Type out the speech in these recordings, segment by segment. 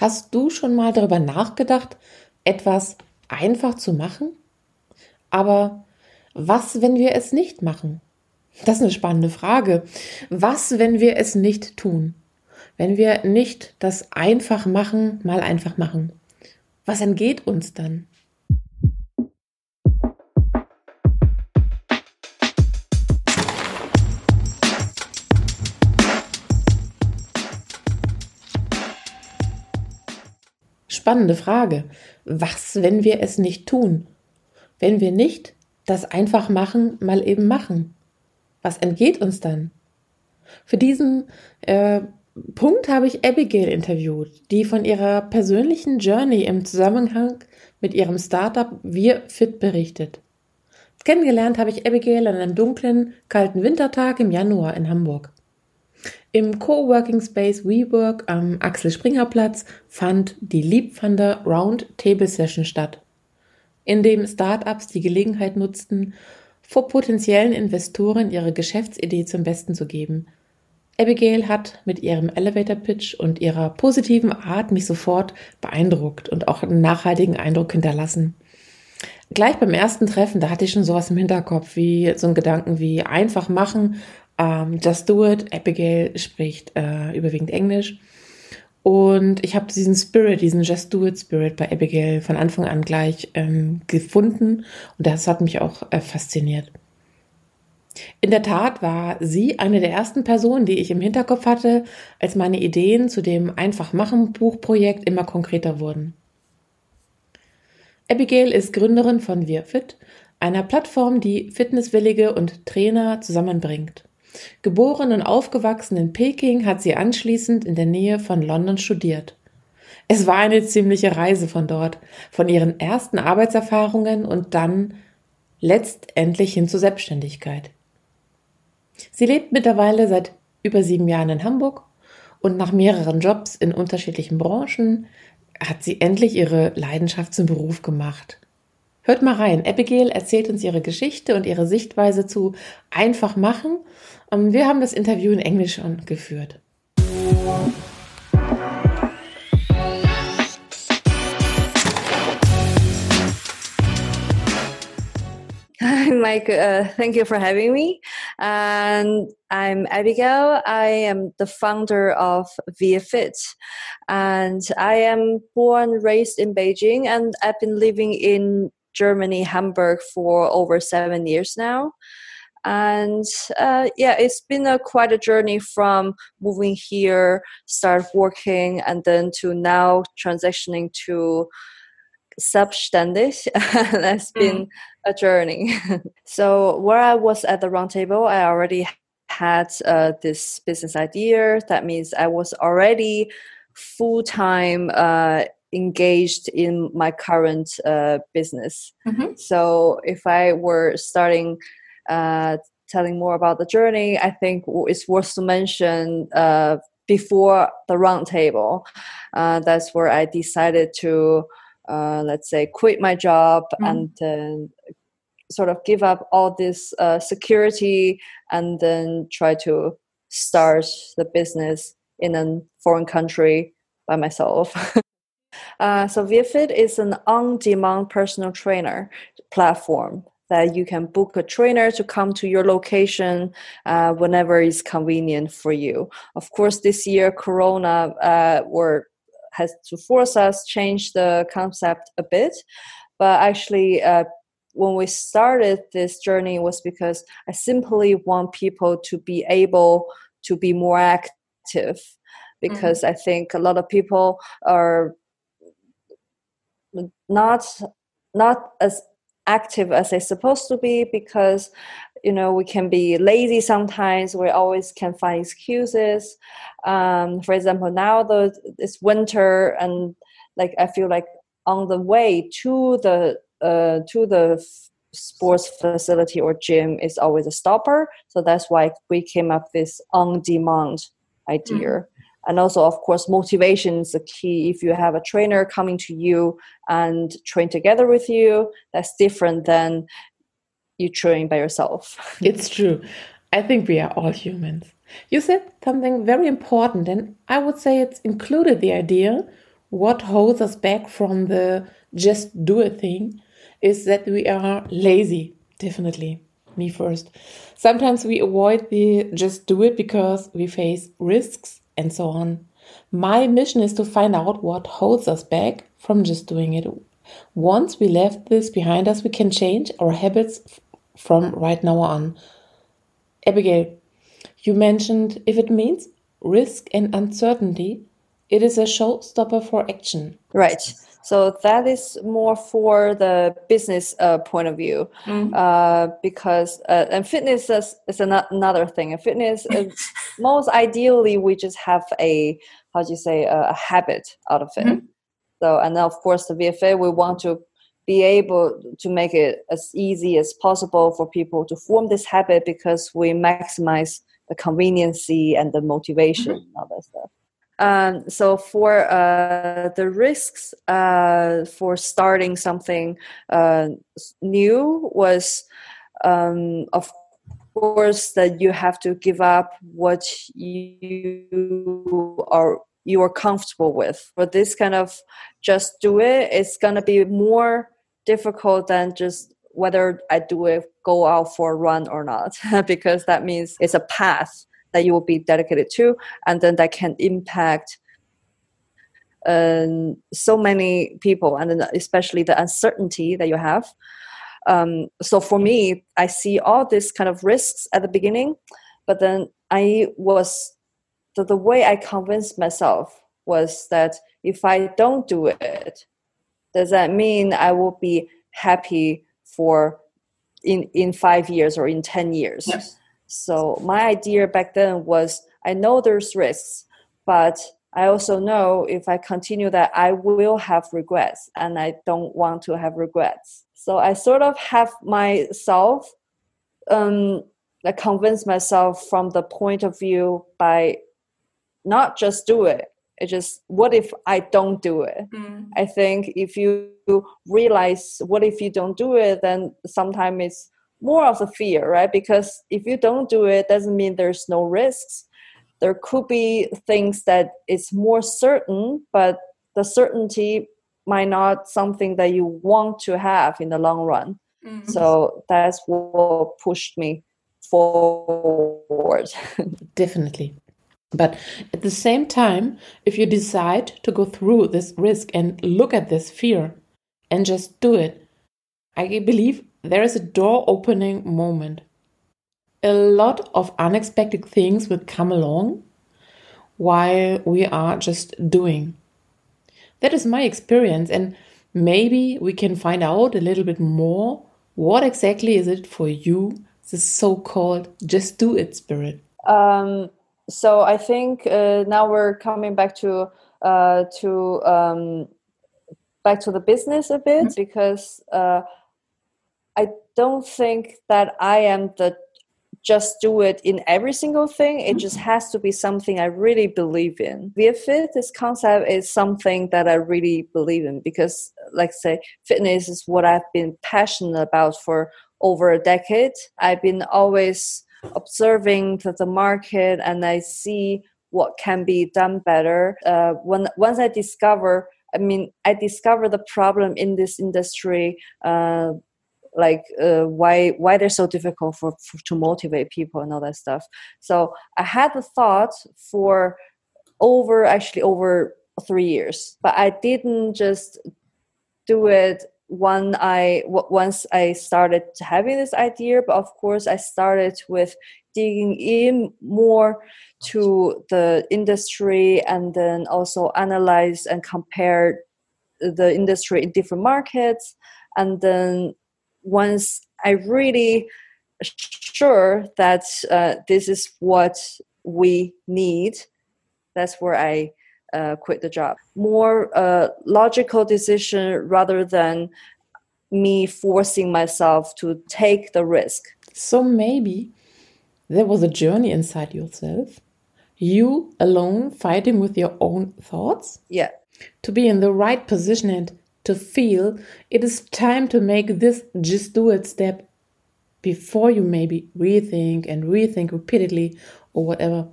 Hast du schon mal darüber nachgedacht, etwas einfach zu machen? Aber was, wenn wir es nicht machen? Das ist eine spannende Frage. Was, wenn wir es nicht tun? Wenn wir nicht das einfach machen, mal einfach machen? Was entgeht uns dann? Spannende Frage. Was, wenn wir es nicht tun? Wenn wir nicht das einfach machen, mal eben machen? Was entgeht uns dann? Für diesen äh, Punkt habe ich Abigail interviewt, die von ihrer persönlichen Journey im Zusammenhang mit ihrem Startup Wir Fit berichtet. Kennengelernt habe ich Abigail an einem dunklen, kalten Wintertag im Januar in Hamburg. Im Coworking Space WeWork am Axel Springer Platz fand die Liebfander Round Table Session statt, in dem Startups die Gelegenheit nutzten, vor potenziellen Investoren ihre Geschäftsidee zum Besten zu geben. Abigail hat mit ihrem Elevator Pitch und ihrer positiven Art mich sofort beeindruckt und auch einen nachhaltigen Eindruck hinterlassen. Gleich beim ersten Treffen, da hatte ich schon sowas im Hinterkopf, wie so ein Gedanken wie einfach machen, ähm, Just Do It. Abigail spricht äh, überwiegend Englisch. Und ich habe diesen Spirit, diesen Just Do It Spirit bei Abigail von Anfang an gleich ähm, gefunden. Und das hat mich auch äh, fasziniert. In der Tat war sie eine der ersten Personen, die ich im Hinterkopf hatte, als meine Ideen zu dem Einfach-Machen-Buchprojekt immer konkreter wurden. Abigail ist Gründerin von WearFit, einer Plattform, die Fitnesswillige und Trainer zusammenbringt. Geboren und aufgewachsen in Peking, hat sie anschließend in der Nähe von London studiert. Es war eine ziemliche Reise von dort, von ihren ersten Arbeitserfahrungen und dann letztendlich hin zur Selbstständigkeit. Sie lebt mittlerweile seit über sieben Jahren in Hamburg und nach mehreren Jobs in unterschiedlichen Branchen hat sie endlich ihre Leidenschaft zum Beruf gemacht. Hört mal rein. Abigail erzählt uns ihre Geschichte und ihre Sichtweise zu einfach machen. Ähm, wir haben das Interview in Englisch geführt. Hi, Mike. Uh, thank you for having me. And I'm Abigail. I am the founder of ViaFit. And I am born, raised in Beijing, and I've been living in Germany, Hamburg for over seven years now. And uh, yeah, it's been a quite a journey from moving here, start working, and then to now transitioning to subständig. That's been mm. a journey. so where I was at the roundtable, I already had uh, this business idea. That means I was already full time uh, engaged in my current uh, business. Mm-hmm. So if I were starting uh, telling more about the journey, I think it's worth to mention uh, before the roundtable. Uh, that's where I decided to, uh, let's say, quit my job mm-hmm. and then sort of give up all this uh, security and then try to start the business in a foreign country by myself. Uh, so ViaFit is an on-demand personal trainer platform that you can book a trainer to come to your location uh, whenever is convenient for you. Of course, this year Corona uh, were has to force us change the concept a bit, but actually. Uh, when we started this journey was because I simply want people to be able to be more active mm-hmm. because mm-hmm. I think a lot of people are not not as active as they're supposed to be because you know we can be lazy sometimes. We always can find excuses. Um, for example now the it's winter and like i feel like on the way to the uh, to the sports facility or gym is always a stopper. So that's why we came up this on demand idea. Mm-hmm and also of course motivation is the key. If you have a trainer coming to you and train together with you that's different than you train by yourself. It's true. I think we are all humans. You said something very important and i would say it's included the idea. What holds us back from the just do a thing is that we are lazy, definitely. Me first. Sometimes we avoid the just do it because we face risks and so on. My mission is to find out what holds us back from just doing it. Once we left this behind us, we can change our habits from right now on. Abigail, you mentioned if it means risk and uncertainty, it is a showstopper for action. Right. So that is more for the business uh, point of view, mm. uh, because uh, and fitness is, is another thing. And fitness, is, most ideally, we just have a how do you say a, a habit out of it. Mm-hmm. So and then of course the VFA, we want to be able to make it as easy as possible for people to form this habit because we maximize the conveniency and the motivation mm-hmm. and all that stuff. Um, so for uh, the risks uh, for starting something uh, new was, um, of course, that you have to give up what you are you are comfortable with. For this kind of just do it, it's gonna be more difficult than just whether I do it, go out for a run or not, because that means it's a path that you will be dedicated to, and then that can impact um, so many people, and especially the uncertainty that you have. Um, so for me, I see all these kind of risks at the beginning, but then I was the, the way I convinced myself was that if I don't do it, does that mean I will be happy for in in five years or in ten years? Yes. So my idea back then was I know there's risks, but I also know if I continue that I will have regrets and I don't want to have regrets. So I sort of have myself um I convince myself from the point of view by not just do it. It just what if I don't do it? Mm. I think if you realize what if you don't do it, then sometimes it's more of the fear, right? Because if you don't do it, doesn't mean there's no risks. There could be things that it's more certain, but the certainty might not something that you want to have in the long run. Mm-hmm. So that's what pushed me forward. Definitely. But at the same time, if you decide to go through this risk and look at this fear and just do it, I believe there is a door opening moment. A lot of unexpected things will come along while we are just doing. That is my experience, and maybe we can find out a little bit more. What exactly is it for you, the so called just do it spirit? Um, so I think uh, now we're coming back to uh, to um, back to the business a bit mm-hmm. because uh, I don't think that I am the just do it in every single thing. It just has to be something I really believe in. VFit, this concept is something that I really believe in because, like I say, fitness is what I've been passionate about for over a decade. I've been always observing the, the market and I see what can be done better. Uh, when once I discover, I mean, I discover the problem in this industry. Uh, like uh, why why they're so difficult for, for, to motivate people and all that stuff. So i had the thought for over actually over three years but i didn't just do it when i once i started having this idea but of course i started with digging in more to the industry and then also analyze and compare the industry in different markets and then once I really sure that uh, this is what we need, that's where I uh, quit the job. More uh, logical decision rather than me forcing myself to take the risk. So maybe there was a journey inside yourself. You alone fighting with your own thoughts? Yeah. To be in the right position and to feel it is time to make this just do it step before you maybe rethink and rethink repeatedly or whatever.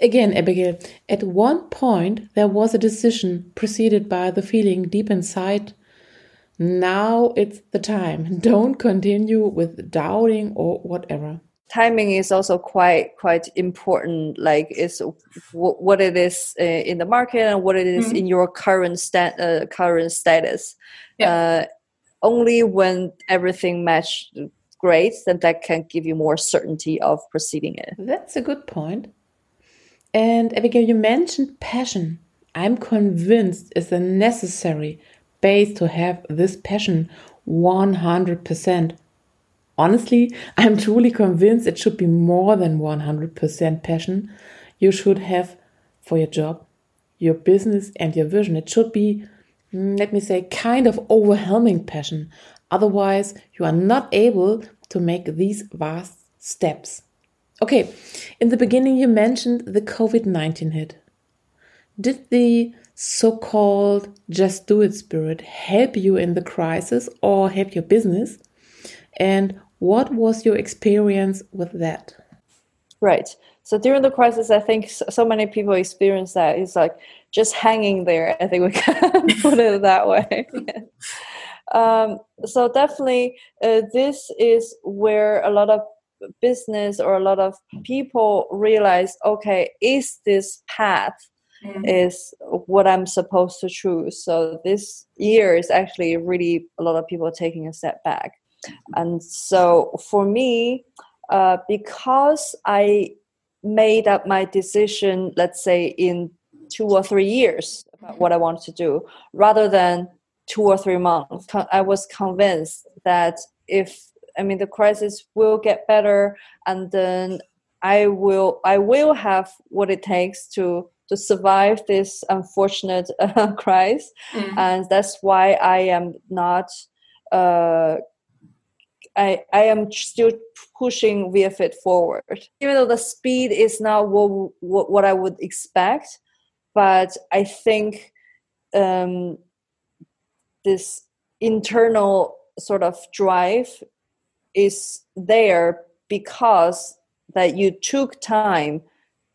Again, Abigail, at one point there was a decision preceded by the feeling deep inside. Now it's the time. Don't continue with doubting or whatever. Timing is also quite quite important. Like it's what it is uh, in the market and what it is mm-hmm. in your current stat uh, current status. Yeah. Uh, only when everything match great, then that can give you more certainty of proceeding it. That's a good point. And Abigail, you mentioned passion. I'm convinced it's a necessary base to have this passion 100%. Honestly, I'm truly convinced it should be more than 100% passion you should have for your job, your business, and your vision. It should be, mm, let me say, kind of overwhelming passion. Otherwise, you are not able to make these vast steps. Okay, in the beginning, you mentioned the COVID 19 hit. Did the so called just do it spirit help you in the crisis or help your business? And what was your experience with that? Right. So during the crisis, I think so many people experience that. It's like just hanging there. I think we can put it that way. um, so definitely, uh, this is where a lot of business or a lot of people realize okay is this path mm-hmm. is what i'm supposed to choose so this year is actually really a lot of people taking a step back and so for me uh, because i made up my decision let's say in two or three years about what i wanted to do rather than two or three months i was convinced that if I mean, the crisis will get better, and then I will I will have what it takes to to survive this unfortunate uh, crisis, mm-hmm. and that's why I am not. Uh, I I am still pushing ViaFit forward, even though the speed is not what what, what I would expect, but I think um, this internal sort of drive is there because that you took time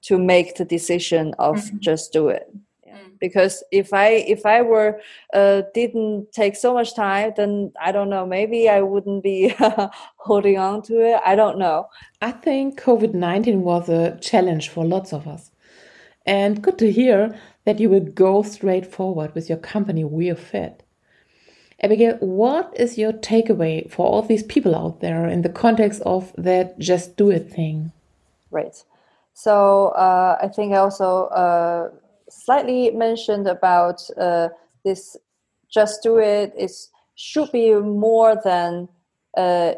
to make the decision of mm-hmm. just do it mm. because if i if i were uh, didn't take so much time then i don't know maybe i wouldn't be holding on to it i don't know i think covid-19 was a challenge for lots of us and good to hear that you will go straight forward with your company ViaFit Abigail, what is your takeaway for all these people out there in the context of that just do it thing? Right. So uh, I think I also uh, slightly mentioned about uh, this just do it is should be more than uh,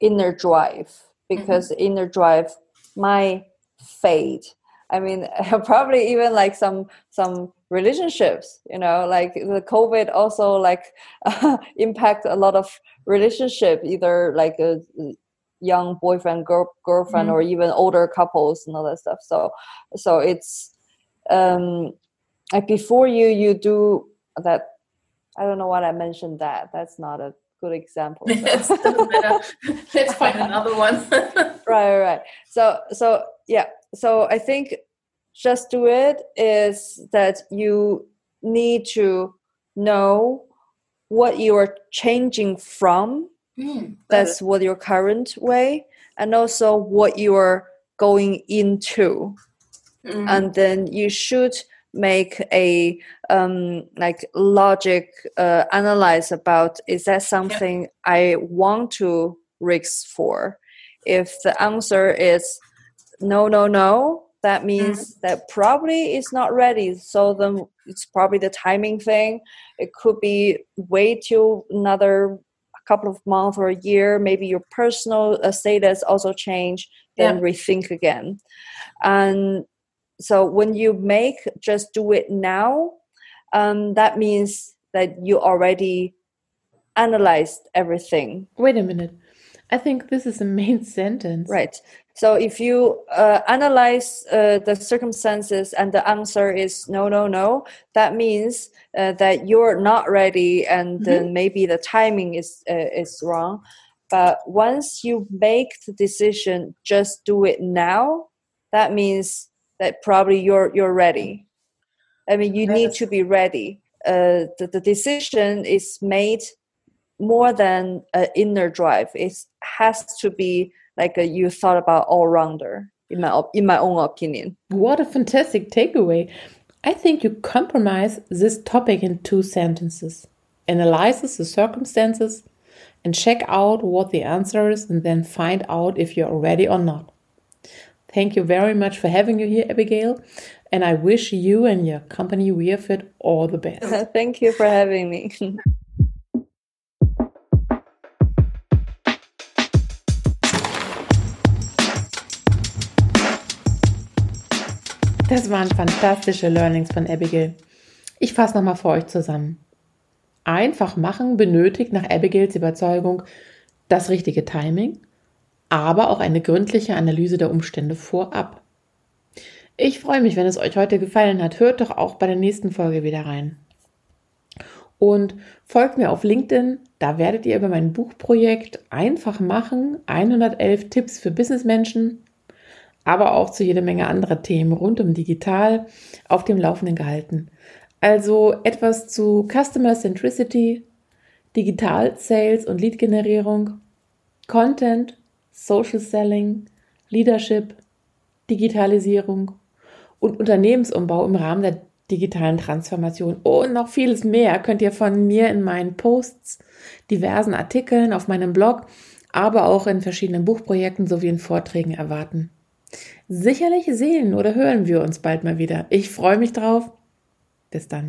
inner drive because mm-hmm. inner drive might fade. I mean, probably even like some some relationships you know like the covid also like uh, impact a lot of relationship either like a young boyfriend girl, girlfriend mm-hmm. or even older couples and all that stuff so so it's um like before you you do that i don't know what i mentioned that. That's not a good example. So. let's find another one. Right right so so yeah. So i think just do it is that you need to know what you are changing from. Mm, that's what your current way and also what you are going into mm. and then you should make a um, like logic uh, analyze about is that something i want to risk for if the answer is no no no that means mm-hmm. that probably it's not ready so then it's probably the timing thing it could be wait till another couple of months or a year maybe your personal uh, status also change then yeah. rethink again and so when you make just do it now um, that means that you already analyzed everything wait a minute I think this is the main sentence. Right. So if you uh, analyze uh, the circumstances and the answer is no, no, no, that means uh, that you're not ready, and mm-hmm. then maybe the timing is uh, is wrong. But once you make the decision, just do it now. That means that probably you're you're ready. I mean, you need to be ready. Uh, the, the decision is made more than an inner drive. It has to be like a, you thought about all rounder. In my in my own opinion. What a fantastic takeaway! I think you compromise this topic in two sentences. Analyzes the circumstances and check out what the answer is and then find out if you're ready or not. Thank you very much for having you here, Abigail. And I wish you and your company WeareFit all the best. Thank you for having me. Das waren fantastische Learnings von Abigail. Ich fasse nochmal für euch zusammen. Einfach machen benötigt nach Abigails Überzeugung das richtige Timing, aber auch eine gründliche Analyse der Umstände vorab. Ich freue mich, wenn es euch heute gefallen hat. Hört doch auch bei der nächsten Folge wieder rein. Und folgt mir auf LinkedIn, da werdet ihr über mein Buchprojekt Einfach machen, 111 Tipps für Businessmenschen, aber auch zu jede Menge anderer Themen rund um digital auf dem Laufenden gehalten. Also etwas zu Customer Centricity, Digital Sales und Lead-Generierung, Content, Social Selling, Leadership, Digitalisierung und Unternehmensumbau im Rahmen der digitalen Transformation und noch vieles mehr könnt ihr von mir in meinen Posts, diversen Artikeln auf meinem Blog, aber auch in verschiedenen Buchprojekten sowie in Vorträgen erwarten. Sicherlich sehen oder hören wir uns bald mal wieder. Ich freue mich drauf. Bis dann.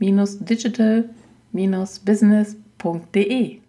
www.digital-business.de.